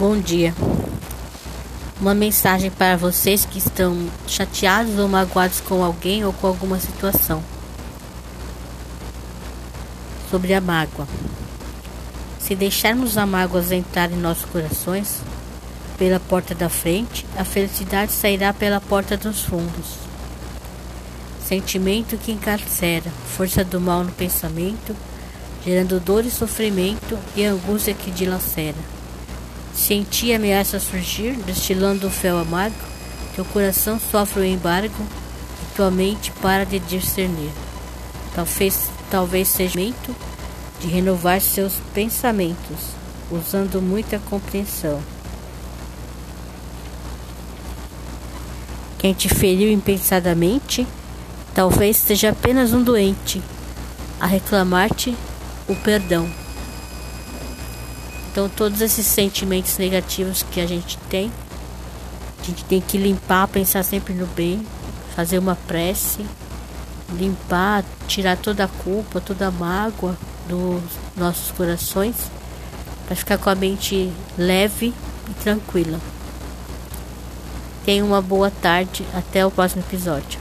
Bom dia. Uma mensagem para vocês que estão chateados ou magoados com alguém ou com alguma situação. Sobre a mágoa. Se deixarmos a mágoa entrar em nossos corações pela porta da frente, a felicidade sairá pela porta dos fundos. Sentimento que encarcera, força do mal no pensamento, gerando dor e sofrimento e angústia que dilacera. Senti ameaça surgir, destilando o fel amargo, teu coração sofre o embargo e tua mente para de discernir. Talvez, talvez seja momento de renovar seus pensamentos, usando muita compreensão. Quem te feriu impensadamente, talvez seja apenas um doente, a reclamar-te o perdão. Então, todos esses sentimentos negativos que a gente tem, a gente tem que limpar, pensar sempre no bem, fazer uma prece, limpar, tirar toda a culpa, toda a mágoa dos nossos corações, para ficar com a mente leve e tranquila. Tenha uma boa tarde, até o próximo episódio.